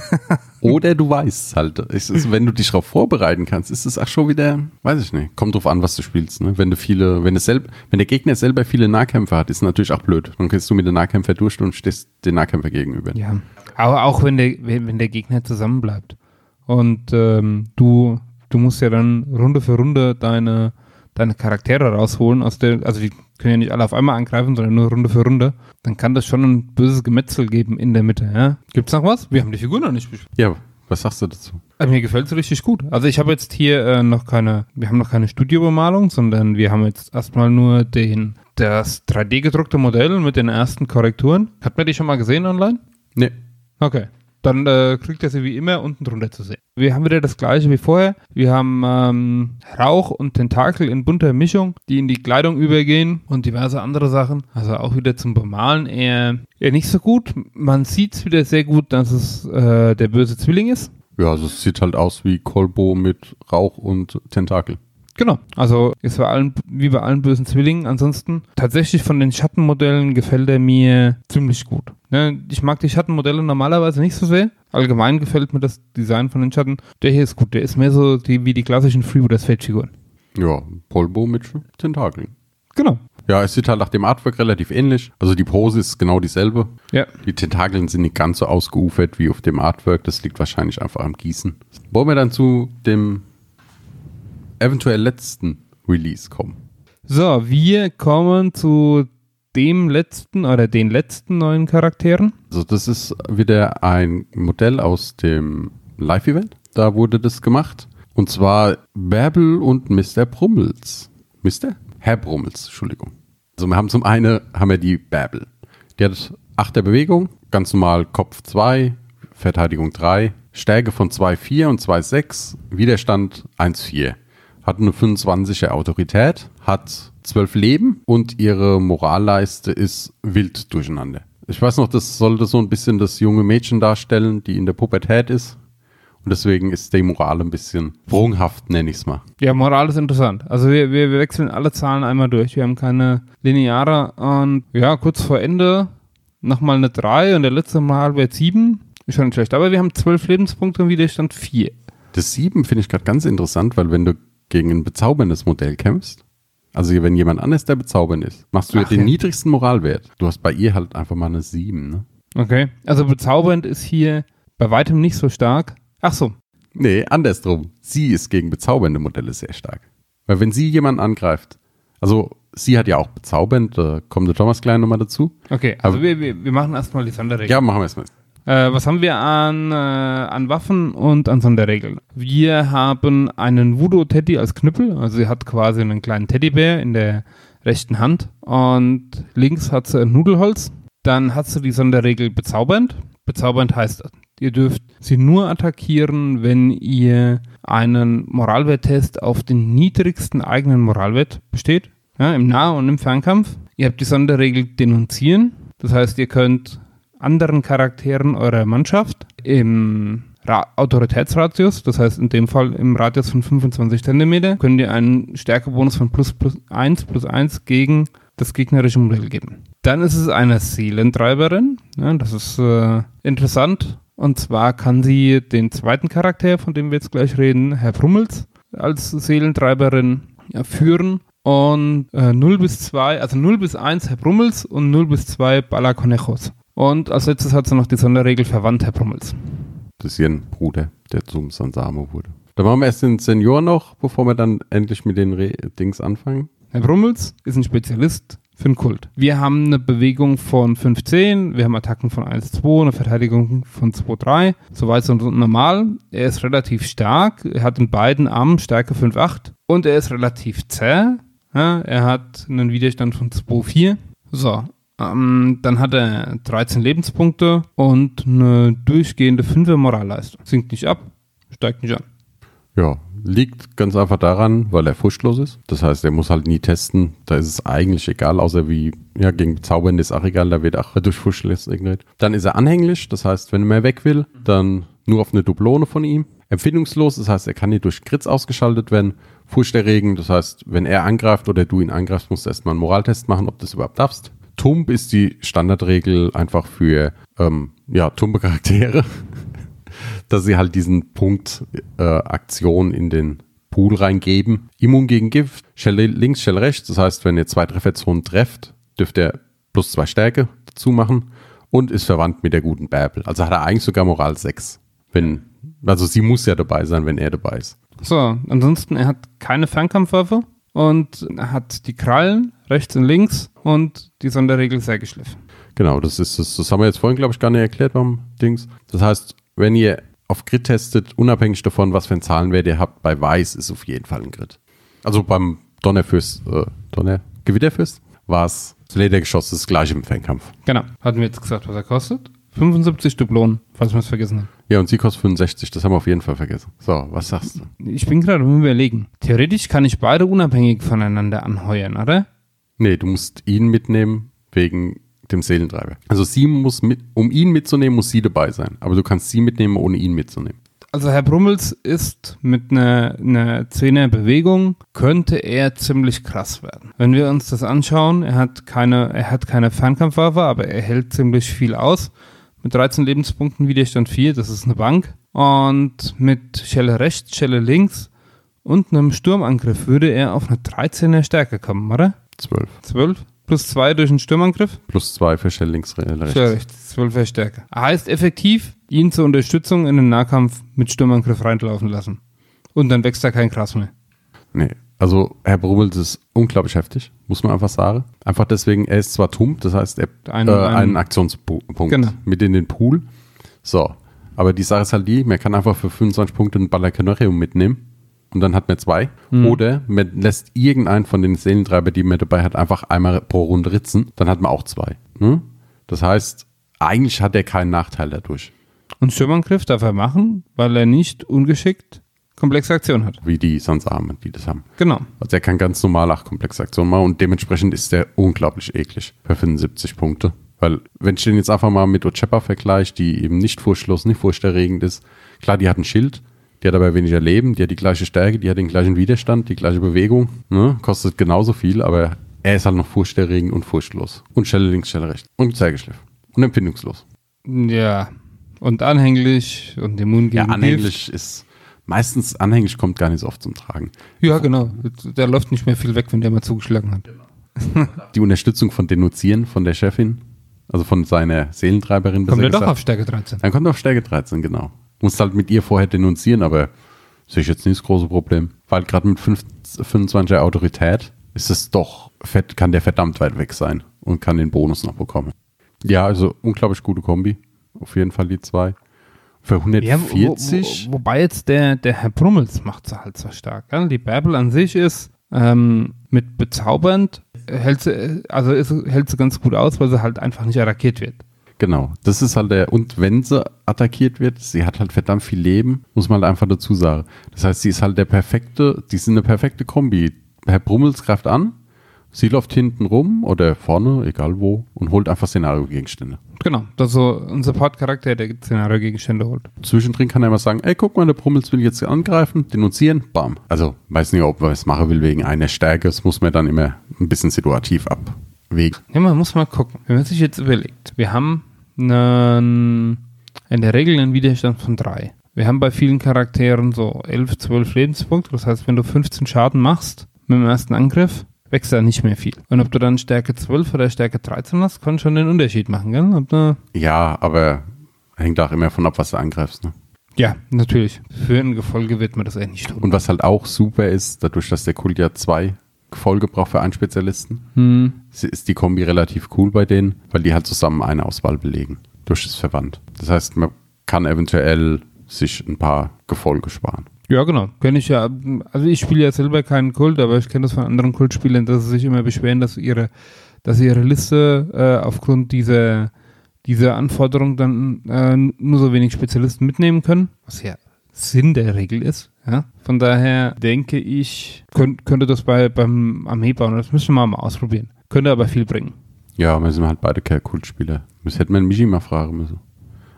[SPEAKER 1] *laughs*
[SPEAKER 2] Oder du weißt halt, es ist, wenn du dich darauf vorbereiten kannst, ist es auch schon wieder, weiß ich nicht, kommt drauf an, was du spielst. Ne? Wenn du viele, wenn es selb, wenn der Gegner selber viele Nahkämpfer hat, ist natürlich auch blöd. Dann gehst du mit den Nahkämpfer durch und stehst den Nahkämpfer gegenüber.
[SPEAKER 1] Ja. Aber auch wenn der, wenn, wenn der Gegner zusammenbleibt. Und ähm, du, du musst ja dann Runde für Runde deine, deine Charaktere rausholen, aus der, also die können ja nicht alle auf einmal angreifen, sondern nur Runde für Runde. Dann kann das schon ein böses Gemetzel geben in der Mitte. Ja? Gibt's noch was? Wir haben die Figur noch nicht besprochen.
[SPEAKER 2] Ja, was sagst du dazu?
[SPEAKER 1] Also mir gefällt es richtig gut. Also ich habe jetzt hier äh, noch keine, wir haben noch keine Studiobemalung, sondern wir haben jetzt erstmal nur den, das 3D gedruckte Modell mit den ersten Korrekturen. Hat man die schon mal gesehen online?
[SPEAKER 2] Nee.
[SPEAKER 1] Okay. Dann äh, kriegt er sie wie immer unten drunter zu sehen. Wir haben wieder das gleiche wie vorher. Wir haben ähm, Rauch und Tentakel in bunter Mischung, die in die Kleidung übergehen und diverse andere Sachen. Also auch wieder zum Bemalen eher, eher nicht so gut. Man sieht wieder sehr gut, dass es äh, der böse Zwilling ist.
[SPEAKER 2] Ja, also es sieht halt aus wie Kolbo mit Rauch und Tentakel.
[SPEAKER 1] Genau, also ist bei allen, wie bei allen bösen Zwillingen. Ansonsten tatsächlich von den Schattenmodellen gefällt er mir ziemlich gut. Ne, ich mag die Schattenmodelle normalerweise nicht so sehr. Allgemein gefällt mir das Design von den Schatten. Der hier ist gut, der ist mehr so die, wie die klassischen Freebooters Fate-Figuren.
[SPEAKER 2] Ja, Kolbo mit Tentakeln.
[SPEAKER 1] Genau.
[SPEAKER 2] Ja, es sieht halt nach dem Artwork relativ ähnlich. Also die Pose ist genau dieselbe.
[SPEAKER 1] Ja.
[SPEAKER 2] Die Tentakeln sind nicht ganz so ausgeufert wie auf dem Artwork. Das liegt wahrscheinlich einfach am Gießen. Wollen wir dann zu dem eventuell letzten Release kommen?
[SPEAKER 1] So, wir kommen zu dem letzten oder den letzten neuen Charakteren.
[SPEAKER 2] Also das ist wieder ein Modell aus dem Live-Event. Da wurde das gemacht. Und zwar Bärbel und Mr. Brummels. Mr.? Herr Brummels, Entschuldigung. Also wir haben zum einen haben wir die Bärbel. Die hat achter Bewegung, ganz normal Kopf 2, Verteidigung 3, Stärke von 2,4 und 2,6, Widerstand 1,4. Hat eine 25er Autorität, hat 12 Leben und ihre Moralleiste ist wild durcheinander. Ich weiß noch, das sollte so ein bisschen das junge Mädchen darstellen, die in der Pubertät ist. Und deswegen ist die Moral ein bisschen sprunghaft, nenne ich es mal.
[SPEAKER 1] Ja, Moral ist interessant. Also wir, wir, wir wechseln alle Zahlen einmal durch. Wir haben keine lineare und ja, kurz vor Ende nochmal eine 3 und der letzte Mal wird 7. Ist schon nicht schlecht. Aber wir haben 12 Lebenspunkte und Widerstand 4.
[SPEAKER 2] Das 7 finde ich gerade ganz interessant, weil wenn du gegen ein bezauberndes Modell kämpfst, also wenn jemand anders der bezaubernd ist, machst du
[SPEAKER 1] Ach
[SPEAKER 2] den
[SPEAKER 1] ja.
[SPEAKER 2] niedrigsten Moralwert. Du hast bei ihr halt einfach mal eine 7, ne?
[SPEAKER 1] Okay. Also bezaubernd ist hier bei weitem nicht so stark. Ach so.
[SPEAKER 2] Nee, andersrum. Sie ist gegen bezaubernde Modelle sehr stark. Weil wenn sie jemanden angreift, also sie hat ja auch bezaubernd, da kommt der Thomas gleich nochmal dazu.
[SPEAKER 1] Okay, also
[SPEAKER 2] Aber-
[SPEAKER 1] wir, wir, wir machen erstmal die Sonderregeln.
[SPEAKER 2] Ja, machen wir es mal.
[SPEAKER 1] Äh, was haben wir an, äh, an Waffen und an Sonderregeln? Wir haben einen Voodoo-Teddy als Knüppel. Also sie hat quasi einen kleinen Teddybär in der rechten Hand. Und links hat sie ein Nudelholz. Dann hat sie die Sonderregel bezaubernd. Bezaubernd heißt, ihr dürft sie nur attackieren, wenn ihr einen Moralwerttest auf den niedrigsten eigenen Moralwert besteht. Ja, Im Nah- und im Fernkampf. Ihr habt die Sonderregel denunzieren. Das heißt, ihr könnt anderen Charakteren eurer Mannschaft im Ra Autoritätsradius, das heißt in dem Fall im Radius von 25 Zentimeter, könnt ihr einen Stärkebonus von plus plus 1 plus 1 gegen das gegnerische Modell geben. Dann ist es eine Seelentreiberin. Ja, das ist äh, interessant. Und zwar kann sie den zweiten Charakter, von dem wir jetzt gleich reden, Herr Brummels, als Seelentreiberin ja, führen. Und äh, 0 bis 2, also 0 bis 1 Herr Brummels und 0 bis 2 Balaconejos. Und als letztes hat sie noch die Sonderregel verwandt Herr Brummels.
[SPEAKER 2] Das ist ihr Bruder, der zum Sansamo wurde. Dann machen wir erst den Senior noch, bevor wir dann endlich mit den Re Dings anfangen.
[SPEAKER 1] Herr Brummels ist ein Spezialist für den Kult. Wir haben eine Bewegung von 15, wir haben Attacken von 1-2, eine Verteidigung von 2-3, soweit so normal. Er ist relativ stark, er hat in beiden Armen Stärke 5-8 und er ist relativ zäh. Ja, er hat einen Widerstand von 2-4. So, Ähm, dann hat er 13 Lebenspunkte und eine durchgehende 5er Moralleistung. Sinkt nicht ab, steigt nicht an.
[SPEAKER 2] Ja, liegt ganz einfach daran, weil er furchtlos ist. Das heißt, er muss halt nie testen. Da ist es eigentlich egal, außer wie, ja, gegen Zaubern ist auch egal, da wird auch durch Furchtlos ignoriert. Dann ist er anhänglich, das heißt, wenn er mehr weg will, dann nur auf eine Dublone von ihm. Empfindungslos, das heißt, er kann nicht durch Crits ausgeschaltet werden. Furchterregend, das heißt, wenn er angreift oder du ihn angreifst, musst du erstmal einen Moraltest machen, ob du das überhaupt darfst. Tump ist die Standardregel einfach für ähm, ja, tumpe Charaktere, *laughs* dass sie halt diesen Punkt äh, Aktion in den Pool reingeben. Immun gegen Gift, Shell links, Shell rechts. Das heißt, wenn ihr zwei Trefferzonen trefft, dürft ihr plus zwei Stärke dazu machen und ist verwandt mit der guten Bärbel. Also hat er eigentlich sogar Moral 6. Wenn, also sie muss ja dabei sein, wenn er dabei ist.
[SPEAKER 1] So, ansonsten, er hat keine Fernkampfwaffe und er hat die Krallen rechts und links und die Sonderregel sehr geschliffen.
[SPEAKER 2] Genau, das ist das, das haben wir jetzt vorhin, glaube ich, gar nicht erklärt beim Dings. Das heißt, wenn ihr auf Grid testet, unabhängig davon, was für einen Zahlenwert ihr habt, bei Weiß ist auf jeden Fall ein Grid. Also beim Donnerfürst, äh, Donner, Gewitterfürst war es das Ledergeschoss das gleiche im Fernkampf.
[SPEAKER 1] Genau, hatten wir jetzt gesagt, was er kostet. 75 Dublonen, falls wir es vergessen haben.
[SPEAKER 2] Ja, und sie kostet 65, das haben wir auf jeden Fall vergessen. So, was sagst du?
[SPEAKER 1] Ich bin gerade am überlegen. Theoretisch kann ich beide unabhängig voneinander anheuern, oder?
[SPEAKER 2] Nee, du musst ihn mitnehmen wegen dem Seelentreiber. Also sie muss mit, um ihn mitzunehmen, muss sie dabei sein. Aber du kannst sie mitnehmen, ohne ihn mitzunehmen.
[SPEAKER 1] Also Herr Brummels ist mit einer, einer Bewegung, könnte er ziemlich krass werden. Wenn wir uns das anschauen, er hat keine, er hat keine Fernkampfwaffe, aber er hält ziemlich viel aus. Mit 13 Lebenspunkten Widerstand 4, das ist eine Bank. Und mit Schelle rechts, Schelle links und einem Sturmangriff würde er auf eine 13er Stärke kommen, oder?
[SPEAKER 2] 12.
[SPEAKER 1] 12 plus 2 durch einen Sturmangriff?
[SPEAKER 2] Plus 2 für Shell links, re- rechts.
[SPEAKER 1] Ja, rechts. 12er Stärke. Heißt effektiv, ihn zur Unterstützung in den Nahkampf mit Sturmangriff reinlaufen lassen. Und dann wächst da kein Gras mehr.
[SPEAKER 2] Nee. Also Herr Brummels ist unglaublich heftig, muss man einfach sagen. Einfach deswegen, er ist zwar tump, das heißt, er
[SPEAKER 1] Ein-
[SPEAKER 2] äh,
[SPEAKER 1] ein-
[SPEAKER 2] einen Aktionspunkt
[SPEAKER 1] Genau.
[SPEAKER 2] mit in den Pool. So. Aber die Sache ist halt die, man kann einfach für 25 Punkte ein Ballercanorium mitnehmen und dann hat man zwei.
[SPEAKER 1] Mhm.
[SPEAKER 2] Oder man lässt irgendeinen von den Seelentreiber, die man dabei hat, einfach einmal pro Runde ritzen, dann hat man auch zwei. Ne? Das heißt, eigentlich hat er keinen Nachteil dadurch,
[SPEAKER 1] Und Sturmangriff darf er machen, weil er nicht ungeschickt komplexe Aktion hat.
[SPEAKER 2] wie die Sansarmen, die das haben.
[SPEAKER 1] Genau.
[SPEAKER 2] Also er kann ganz normal auch komplexe Aktionen machen und dementsprechend ist der unglaublich eklig bei 75 Punkte. Weil, wenn ich den jetzt einfach mal mit Ochepa vergleiche, die eben nicht furchtlos, nicht furchterregend ist, klar, die hat ein Schild, die hat aber weniger Leben, die hat die gleiche Stärke, die hat den gleichen Widerstand, die gleiche Bewegung, ne? kostet genauso viel, aber er ist halt noch furchterregend und furchtlos. Und Stelle links, Stelle rechts. Und sehr geschliffen. Und empfindungslos.
[SPEAKER 1] Ja. Und anhänglich und immun gegen
[SPEAKER 2] Ja,
[SPEAKER 1] Gift.
[SPEAKER 2] anhänglich ist, meistens anhänglich kommt gar nicht so oft zum Tragen.
[SPEAKER 1] Ja, genau. Der läuft nicht mehr viel weg, wenn der mal zugeschlagen hat. *laughs*
[SPEAKER 2] Die Unterstützung von Denunzieren von der Chefin, also von seiner Seelentreiberin.
[SPEAKER 1] Kommt er doch auf Stärke 13.
[SPEAKER 2] Dann kommt er auf Stärke 13, genau. Muss halt mit ihr vorher denunzieren, aber sehe ich jetzt nicht das große Problem. Weil gerade mit 5 25er Autorität ist es doch, fett, kann der verdammt weit weg sein und kann den Bonus noch bekommen. Ja, also unglaublich gute Kombi. Auf jeden Fall die zwei. Für
[SPEAKER 1] Ja, wo,
[SPEAKER 2] 140.
[SPEAKER 1] wo, wobei jetzt der, der Herr Brummels macht sie halt so stark. Gell? Die Bärbel an sich ist ähm, mit bezaubernd, hält sie, also ist, hält sie ganz gut aus, weil sie halt einfach nicht attackiert wird.
[SPEAKER 2] Genau, das ist halt der, und wenn sie attackiert wird, sie hat halt verdammt viel Leben, muss man halt einfach dazu sagen. Das heißt, sie ist halt der perfekte, die sind eine perfekte Kombi. Herr Brummels greift an, sie läuft hinten rum oder vorne, egal wo, und holt einfach Szenario-Gegenstände.
[SPEAKER 1] Genau, das ist so ein Support-Charakter, der Szenario-Gegenstände holt.
[SPEAKER 2] Zwischendrin kann er immer sagen, ey, guck mal, der Brummels will jetzt angreifen, denunzieren, bam. Also, weiß nicht, ob man es machen will wegen einer Stärke, das muss man dann immer ein bisschen situativ abwägen.
[SPEAKER 1] Ja, man muss mal gucken. Wenn man sich jetzt überlegt, wir haben einen, in der Regel einen Widerstand von 3. Wir haben bei vielen Charakteren so 11, 12 Lebenspunkte. Das heißt, wenn du 15 Schaden machst mit dem ersten Angriff, wächst da nicht mehr viel. Und ob du dann Stärke 12 oder Stärke 13 hast, kann schon den Unterschied machen, gell?
[SPEAKER 2] Ja, aber hängt auch immer von ab, was du angreifst, ne?
[SPEAKER 1] ja, natürlich. Für ein Gefolge wird man das eh nicht tun.
[SPEAKER 2] Und was halt auch super ist, dadurch, dass der Kult ja zwei Gefolge braucht für einen Spezialisten,
[SPEAKER 1] Hm.
[SPEAKER 2] ist die Kombi relativ cool bei denen, weil die halt zusammen eine Auswahl belegen. Durch das Verwandt. Das heißt, man kann eventuell sich ein paar Gefolge sparen.
[SPEAKER 1] Ja, genau. Kenne ich ja. Also ich spiele ja selber keinen Kult, aber ich kenne das von anderen Kultspielern, dass sie sich immer beschweren, dass ihre dass sie ihre Liste äh, aufgrund dieser, dieser Anforderung dann äh, nur so wenig Spezialisten mitnehmen können, was ja Sinn der Regel ist. Ja? Von daher denke ich, könnt, könnte das bei, beim Armee bauen, das müssen wir mal ausprobieren. Könnte aber viel bringen.
[SPEAKER 2] Ja, wir sind halt beide keine Kultspieler. Das hätte man Michi mal fragen müssen.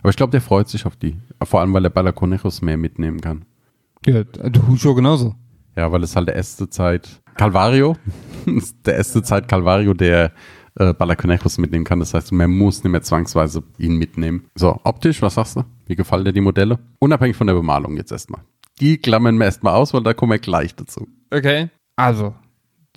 [SPEAKER 2] Aber ich glaube, der freut sich auf die. Vor allem, weil der Balakonechos mehr mitnehmen kann.
[SPEAKER 1] Ja, du schon genauso.
[SPEAKER 2] Ja, weil es halt der erste Zeit Calvario, *laughs* der erste Zeit Calvario, der äh, Balakonechos mitnehmen kann. Das heißt, man muss nicht mehr zwangsweise ihn mitnehmen. So, optisch, was sagst du? Wie gefallen dir die Modelle? Unabhängig von der Bemalung jetzt erstmal. Die klammern wir erstmal aus, weil da kommen wir gleich dazu.
[SPEAKER 1] Okay. Also,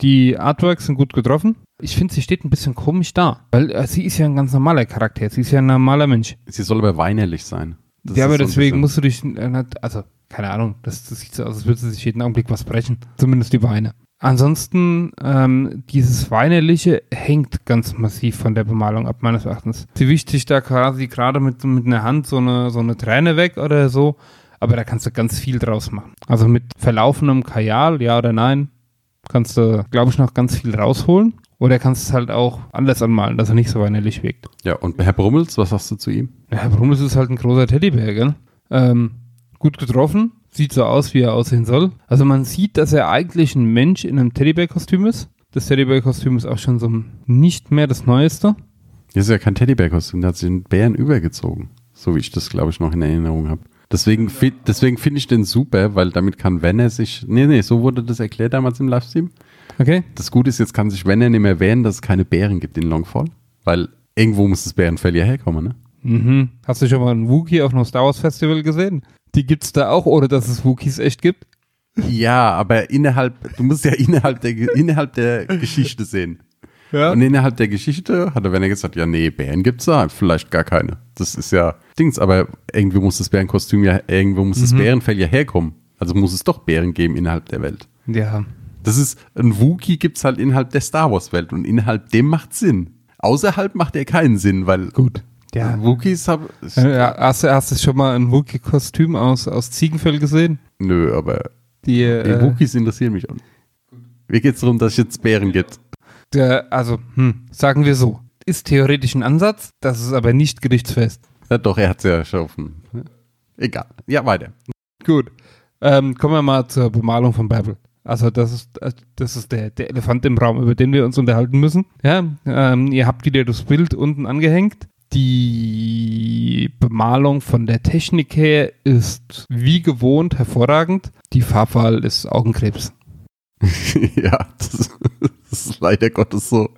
[SPEAKER 1] die Artworks sind gut getroffen. Ich finde, sie steht ein bisschen komisch da, weil äh, sie ist ja ein ganz normaler Charakter. Sie ist ja ein normaler Mensch.
[SPEAKER 2] Sie soll aber weinerlich sein.
[SPEAKER 1] Das ja, aber so deswegen musst du dich, äh, also, keine Ahnung, das, das sieht so aus, als würde sie sich jeden Augenblick was brechen. Zumindest die Beine. Ansonsten, ähm, dieses Weinerliche hängt ganz massiv von der Bemalung ab, meines Erachtens. Sie wischt sich da quasi gerade mit, mit einer Hand so eine, so eine Träne weg oder so, aber da kannst du ganz viel draus machen. Also mit verlaufenem Kajal, ja oder nein, kannst du, glaube ich, noch ganz viel rausholen. Oder kannst es halt auch anders anmalen, dass er nicht so weinerlich wirkt.
[SPEAKER 2] Ja, und Herr Brummels, was sagst du zu ihm?
[SPEAKER 1] Ja, Herr Brummels ist halt ein großer Teddybär, gell? Ähm, gut getroffen, sieht so aus, wie er aussehen soll. Also man sieht, dass er eigentlich ein Mensch in einem Teddybär-Kostüm ist. Das Teddybär-Kostüm ist auch schon so nicht mehr das Neueste.
[SPEAKER 2] Das ist ja kein Teddybär-Kostüm, der hat sich den Bären übergezogen. So wie ich das, glaube ich, noch in Erinnerung habe. Deswegen, deswegen finde ich den super, weil damit kann, wenn er sich. Nee, nee, so wurde das erklärt damals im Livestream.
[SPEAKER 1] Okay.
[SPEAKER 2] Das Gute ist, jetzt kann sich, wenn er nicht mehr wehren, dass es keine Bären gibt in Longfall. Weil irgendwo muss das Bärenfell ja herkommen, ne?
[SPEAKER 1] Mhm. Hast du schon mal einen Wookie auf einem Star Wars Festival gesehen? Die gibt's da auch, ohne dass es Wookies echt gibt?
[SPEAKER 2] Ja, aber innerhalb, du musst ja innerhalb der, innerhalb der Geschichte sehen.
[SPEAKER 1] Ja.
[SPEAKER 2] Und innerhalb der Geschichte hat er, wenn er gesagt, ja, nee, Bären gibt's da, vielleicht gar keine. Das ist ja Dings, aber irgendwie muss das Bärenkostüm ja, irgendwo muss mhm. das Bärenfell ja herkommen. Also muss es doch Bären geben innerhalb der Welt.
[SPEAKER 1] Ja.
[SPEAKER 2] Das ist, ein Wookie gibt's halt innerhalb der Star Wars Welt und innerhalb dem macht Sinn. Außerhalb macht er keinen Sinn, weil.
[SPEAKER 1] Gut.
[SPEAKER 2] Ja. Wookies haben.
[SPEAKER 1] Ja, hast, du, hast du schon mal ein Wookie-Kostüm aus, aus Ziegenfell gesehen?
[SPEAKER 2] Nö, aber
[SPEAKER 1] die,
[SPEAKER 2] die
[SPEAKER 1] äh,
[SPEAKER 2] Wookies interessieren mich auch nicht. Mir geht's darum, dass es jetzt Bären gibt.
[SPEAKER 1] Der, also, hm, sagen wir so. Ist theoretisch ein Ansatz, das ist aber nicht gerichtsfest.
[SPEAKER 2] Ja, doch, er hat's ja schon. Egal. Ja, weiter.
[SPEAKER 1] Gut. Ähm, kommen wir mal zur Bemalung von Babel. Also das ist, das ist der, der Elefant im Raum, über den wir uns unterhalten müssen. Ja, ähm, ihr habt wieder das Bild unten angehängt. Die Bemalung von der Technik her ist wie gewohnt hervorragend. Die Farbwahl ist Augenkrebs. *laughs*
[SPEAKER 2] ja, das, das, ist leider Gottes so.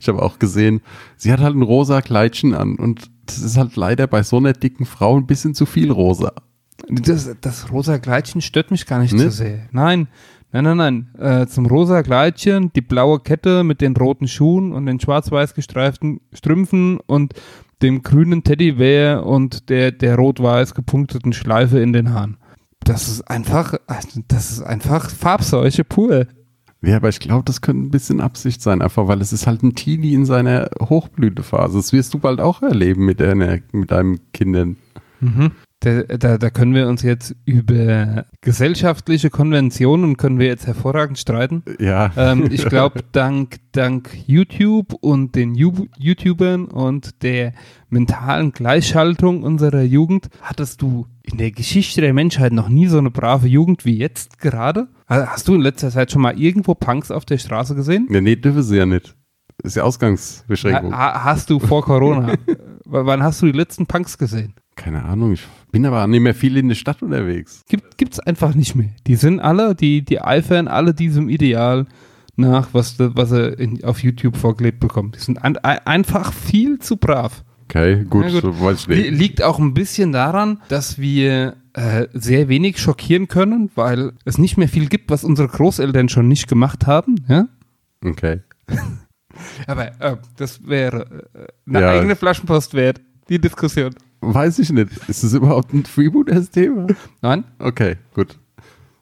[SPEAKER 2] Ich habe auch gesehen, sie hat halt ein rosa Kleidchen an und das ist halt leider bei so einer dicken Frau ein bisschen zu viel rosa.
[SPEAKER 1] Das, das rosa Kleidchen stört mich gar nicht ne? so sehr. Nein, nein, nein, nein. Äh, zum rosa Kleidchen, die blaue Kette mit den roten Schuhen und den schwarz-weiß gestreiften Strümpfen und dem grünen Teddybär und der, der rot-weiß gepunkteten Schleife in den Haaren. Das ist einfach, das ist einfach Farbseuche pur.
[SPEAKER 2] Ja, aber ich glaube, das könnte ein bisschen Absicht sein, einfach weil es ist halt ein Teenie in seiner Hochblütephase. Das wirst du bald auch erleben mit, deiner, mit deinem Kindern.
[SPEAKER 1] Mhm. Da, da, da, können wir uns jetzt über gesellschaftliche Konventionen können wir jetzt hervorragend streiten.
[SPEAKER 2] Ja.
[SPEAKER 1] Ähm, *laughs* ich glaube, dank, dank YouTube und den YouTubern und der mentalen Gleichschaltung unserer Jugend hattest du in der Geschichte der Menschheit noch nie so eine brave Jugend wie jetzt gerade. Hast du in letzter Zeit schon mal irgendwo Punks auf der Straße gesehen?
[SPEAKER 2] Nee, nee dürfen sie ja nicht. Das ist ja Ausgangsbeschränkung.
[SPEAKER 1] Ha, hast du vor Corona? *laughs* wann hast du die letzten Punks gesehen?
[SPEAKER 2] Keine Ahnung, ich bin aber nicht mehr viel in der Stadt unterwegs.
[SPEAKER 1] Gibt, gibt's einfach nicht mehr. Die sind alle, die, die eifern alle diesem Ideal nach, was, was er in, auf YouTube vorgelebt bekommt. Die sind an, einfach viel zu brav.
[SPEAKER 2] Okay, gut, gut. weiß ich nicht.
[SPEAKER 1] Liegt auch ein bisschen daran, dass wir äh, sehr wenig schockieren können, weil es nicht mehr viel gibt, was unsere Großeltern schon nicht gemacht haben. Ja?
[SPEAKER 2] Okay. *laughs*
[SPEAKER 1] aber äh, das wäre äh, eine ja. eigene Flaschenpost wert, die Diskussion.
[SPEAKER 2] Weiß ich nicht. Ist das überhaupt ein Freebooters-Thema?
[SPEAKER 1] Nein.
[SPEAKER 2] Okay, gut.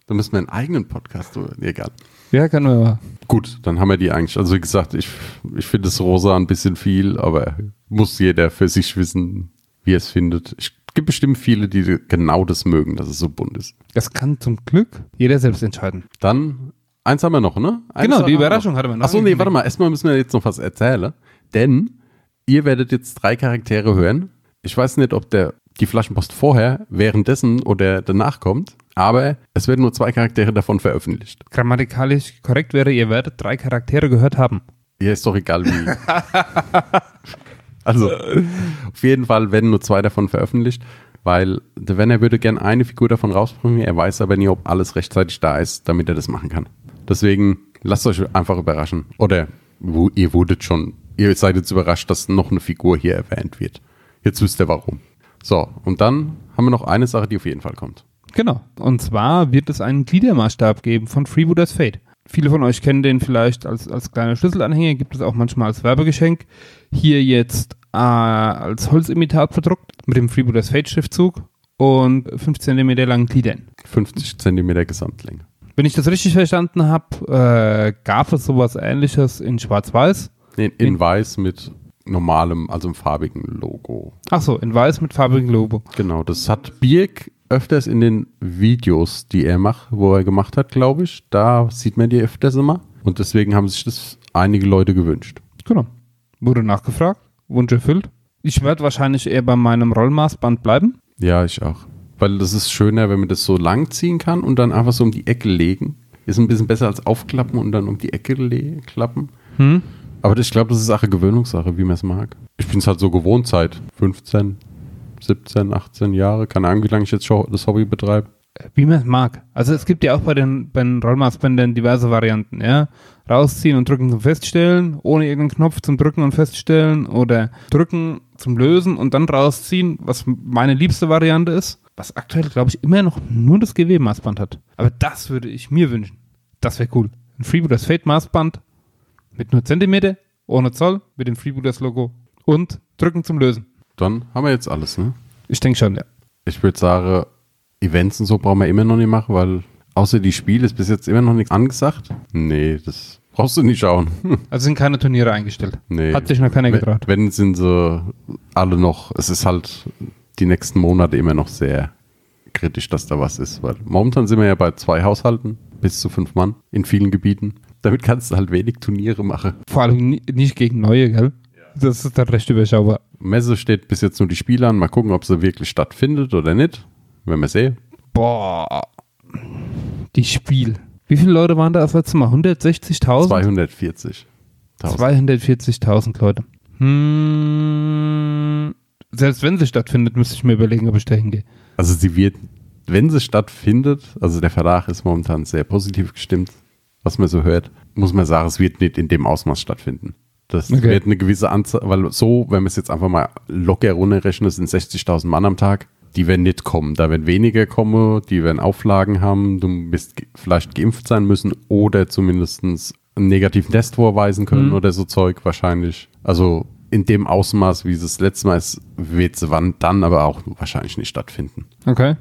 [SPEAKER 2] Dann müssen wir einen eigenen Podcast tun. Egal.
[SPEAKER 1] Ja, können wir mal.
[SPEAKER 2] Gut, dann haben wir die eigentlich. Also wie gesagt, ich, ich finde das rosa ein bisschen viel, aber muss jeder für sich wissen, wie er es findet. Es gibt bestimmt viele, die genau das mögen, dass es so bunt ist.
[SPEAKER 1] Das kann zum Glück jeder selbst entscheiden.
[SPEAKER 2] Dann Eins haben wir noch, ne? Eins
[SPEAKER 1] genau, die
[SPEAKER 2] wir.
[SPEAKER 1] Überraschung hatte man noch.
[SPEAKER 2] Achso, nee, warte mal. Erstmal müssen wir jetzt noch was erzählen. Denn ihr werdet jetzt drei Charaktere hören. Ich weiß nicht, ob der die Flaschenpost vorher, währenddessen oder danach kommt. Aber es werden nur zwei Charaktere davon veröffentlicht.
[SPEAKER 1] Grammatikalisch korrekt wäre, ihr werdet drei Charaktere gehört haben.
[SPEAKER 2] Ja, ist doch egal wie. *laughs* also, auf jeden Fall werden nur zwei davon veröffentlicht, weil der Werner würde gern eine Figur davon rausbringen. Er weiß aber nie, ob alles rechtzeitig da ist, damit er das machen kann. Deswegen lasst euch einfach überraschen. Oder wo, ihr wurdet schon, ihr seid jetzt überrascht, dass noch eine Figur hier erwähnt wird. Jetzt wisst ihr warum. So, und dann haben wir noch eine Sache, die auf jeden Fall kommt.
[SPEAKER 1] Genau. Und zwar wird es einen Gliedermaßstab geben von Freebooters Fate. Viele von euch kennen den vielleicht als, als kleiner Schlüsselanhänger, gibt es auch manchmal als Werbegeschenk. Hier jetzt äh, als Holzimitat verdruckt mit dem Freebooters Fate Schriftzug und 5 cm langen Gliedern.
[SPEAKER 2] 50 Zentimeter Gesamtlänge.
[SPEAKER 1] Wenn ich das richtig verstanden habe, äh, gab es sowas ähnliches in Schwarz-Weiß.
[SPEAKER 2] In, in weiß mit normalem, also einem farbigen Logo.
[SPEAKER 1] Ach so, in Weiß mit farbigem Logo.
[SPEAKER 2] Genau, das hat Birk öfters in den Videos, die er macht, wo er gemacht hat, glaube ich. Da sieht man die öfters immer. Und deswegen haben sich das einige Leute gewünscht.
[SPEAKER 1] Genau. Wurde nachgefragt, Wunsch erfüllt. Ich werde wahrscheinlich eher bei meinem Rollmaßband bleiben.
[SPEAKER 2] Ja, ich auch. Weil das ist schöner, wenn man das so lang ziehen kann und dann einfach so um die Ecke legen. Ist ein bisschen besser als aufklappen und dann um die Ecke klappen.
[SPEAKER 1] Hm?
[SPEAKER 2] Aber ich glaube, das ist Sache Gewöhnungssache, wie man es mag. Ich bin es halt so gewohnt seit 15, 17, 18 Jahre. Keine Ahnung, wie lange ich jetzt schon das Hobby betreibe.
[SPEAKER 1] Wie man es mag. Also es gibt ja auch bei den, bei den Rollmaßbändern diverse Varianten, ja. Rausziehen und drücken zum Feststellen, ohne irgendeinen Knopf zum Drücken und Feststellen oder drücken zum Lösen und dann rausziehen, was meine liebste Variante ist, was aktuell, glaube ich, immer noch nur das GW-Maßband hat. Aber das würde ich mir wünschen. Das wäre cool. Ein Freebooters Fate Maßband mit nur Zentimeter, ohne Zoll, mit dem Freebooters Logo und drücken zum Lösen.
[SPEAKER 2] Dann haben wir jetzt alles, ne?
[SPEAKER 1] Ich denke schon, ja.
[SPEAKER 2] Ich würde sagen, Events und so brauchen wir immer noch nicht machen, weil außer die Spiele ist bis jetzt immer noch nichts angesagt. Nee, das brauchst du nicht schauen. *laughs*
[SPEAKER 1] Also sind keine Turniere eingestellt.
[SPEAKER 2] nee.
[SPEAKER 1] Hat sich noch keiner
[SPEAKER 2] Wenn-
[SPEAKER 1] getraut.
[SPEAKER 2] Wenn sind sie alle noch, es ist halt die nächsten Monate immer noch sehr kritisch, dass da was ist, weil momentan sind wir ja bei zwei Haushalten, bis zu fünf Mann in vielen Gebieten. Damit kannst du halt wenig Turniere machen.
[SPEAKER 1] Vor allem ni- nicht gegen neue, gell? Das ist dann recht überschaubar.
[SPEAKER 2] Messe steht bis jetzt nur die Spiele an. Mal gucken, ob sie wirklich stattfindet oder nicht. Wenn wir sehen.
[SPEAKER 1] Boah. Die Spiel. Wie viele Leute waren da das letzte Mal? 160.000?
[SPEAKER 2] 240.
[SPEAKER 1] 240.000 Leute. Hm, selbst wenn sie stattfindet, müsste ich mir überlegen, ob ich da hingehe.
[SPEAKER 2] Also sie wird, wenn sie stattfindet, also der Verlag ist momentan sehr positiv gestimmt, was man so hört, muss man sagen, es wird nicht in dem Ausmaß stattfinden. Das
[SPEAKER 1] Okay.
[SPEAKER 2] wird eine gewisse Anzahl, weil so, wenn man es jetzt einfach mal locker runterrechnet, sind 60.000 Mann am Tag, die werden nicht kommen. Da werden weniger kommen, die werden Auflagen haben, du wirst vielleicht geimpft sein müssen oder zumindest einen negativen Test vorweisen können
[SPEAKER 1] Mhm.
[SPEAKER 2] oder so Zeug wahrscheinlich. Also in dem Ausmaß, wie es das letzte Mal ist, wird es wann dann aber auch wahrscheinlich nicht stattfinden.
[SPEAKER 1] Okay.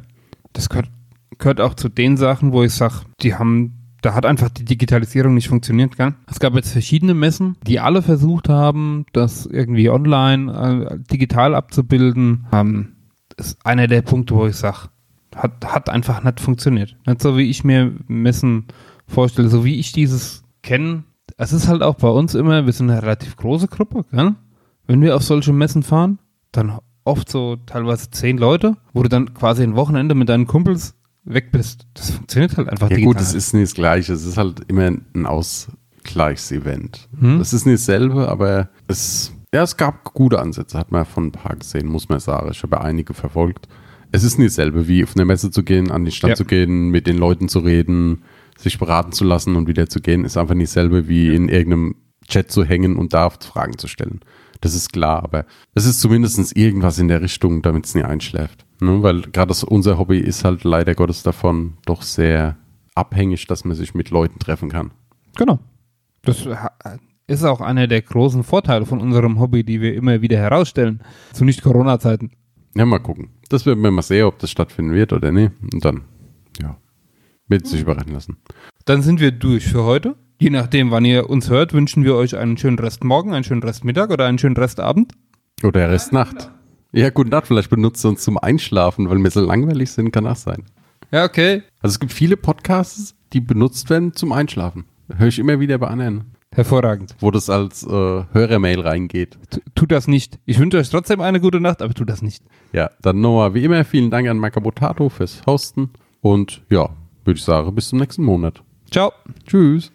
[SPEAKER 1] Das gehört, gehört auch zu den Sachen, wo ich sage, die haben, da hat einfach die Digitalisierung nicht funktioniert, gell? Es gab jetzt verschiedene Messen, die alle versucht haben, das irgendwie online, äh, digital abzubilden. Ähm, ist einer der Punkte, wo ich sage, hat, hat einfach nicht funktioniert. Nicht so, wie ich mir Messen vorstelle, so wie ich dieses kenne. Es ist halt auch bei uns immer, wir sind eine relativ große Gruppe, gell? Wenn wir auf solche Messen fahren, dann oft so teilweise zehn Leute, wo du dann quasi ein Wochenende mit deinen Kumpels weg bist. Das funktioniert halt einfach
[SPEAKER 2] Ja
[SPEAKER 1] digital.
[SPEAKER 2] gut, es ist nicht das Gleiche. Es ist halt immer ein Ausgleichsevent.
[SPEAKER 1] Hm?
[SPEAKER 2] Es ist nicht dasselbe, aber es, ja, es gab gute Ansätze, hat man von ein paar gesehen, muss man sagen. Ich habe einige verfolgt. Es ist nicht dasselbe, wie auf eine Messe zu gehen, an die Stand
[SPEAKER 1] Ja.
[SPEAKER 2] zu gehen, mit den Leuten zu reden, sich beraten zu lassen und wieder zu gehen, ist einfach nicht dasselbe, wie in irgendeinem Chat zu hängen und da Fragen zu stellen. Das ist klar, aber es ist zumindest irgendwas in der Richtung, damit es nie einschläft. Ne? Weil gerade unser Hobby ist halt leider Gottes davon doch sehr abhängig, dass man sich mit Leuten treffen kann.
[SPEAKER 1] Genau. Das ha- ist auch einer der großen Vorteile von unserem Hobby, die wir immer wieder herausstellen. Zu Nicht-Corona-Zeiten.
[SPEAKER 2] Ja, mal gucken. Das werden wir mal sehen, ob das stattfinden wird oder nicht. Und dann, ja, wird sich überraschen lassen.
[SPEAKER 1] Dann sind wir durch für heute. Je nachdem, wann ihr uns hört, wünschen wir euch einen schönen Restmorgen, einen schönen Restmittag oder einen schönen Restabend.
[SPEAKER 2] Oder Restnacht. Ja, gute Nacht. Vielleicht benutzt ihr uns zum Einschlafen, weil wir so langweilig sind, kann auch sein.
[SPEAKER 1] Ja, okay.
[SPEAKER 2] Also es gibt viele Podcasts, die benutzt werden zum Einschlafen. Höre ich immer wieder bei anderen,
[SPEAKER 1] Hervorragend.
[SPEAKER 2] wo das als äh, Hörermail reingeht.
[SPEAKER 1] T tut das nicht. Ich wünsche euch trotzdem eine gute Nacht, aber tut das nicht.
[SPEAKER 2] Ja, dann nochmal wie immer vielen Dank an Makabotato fürs Hosten und ja, würde ich sagen, bis zum nächsten Monat.
[SPEAKER 1] Ciao.
[SPEAKER 2] Tschüss.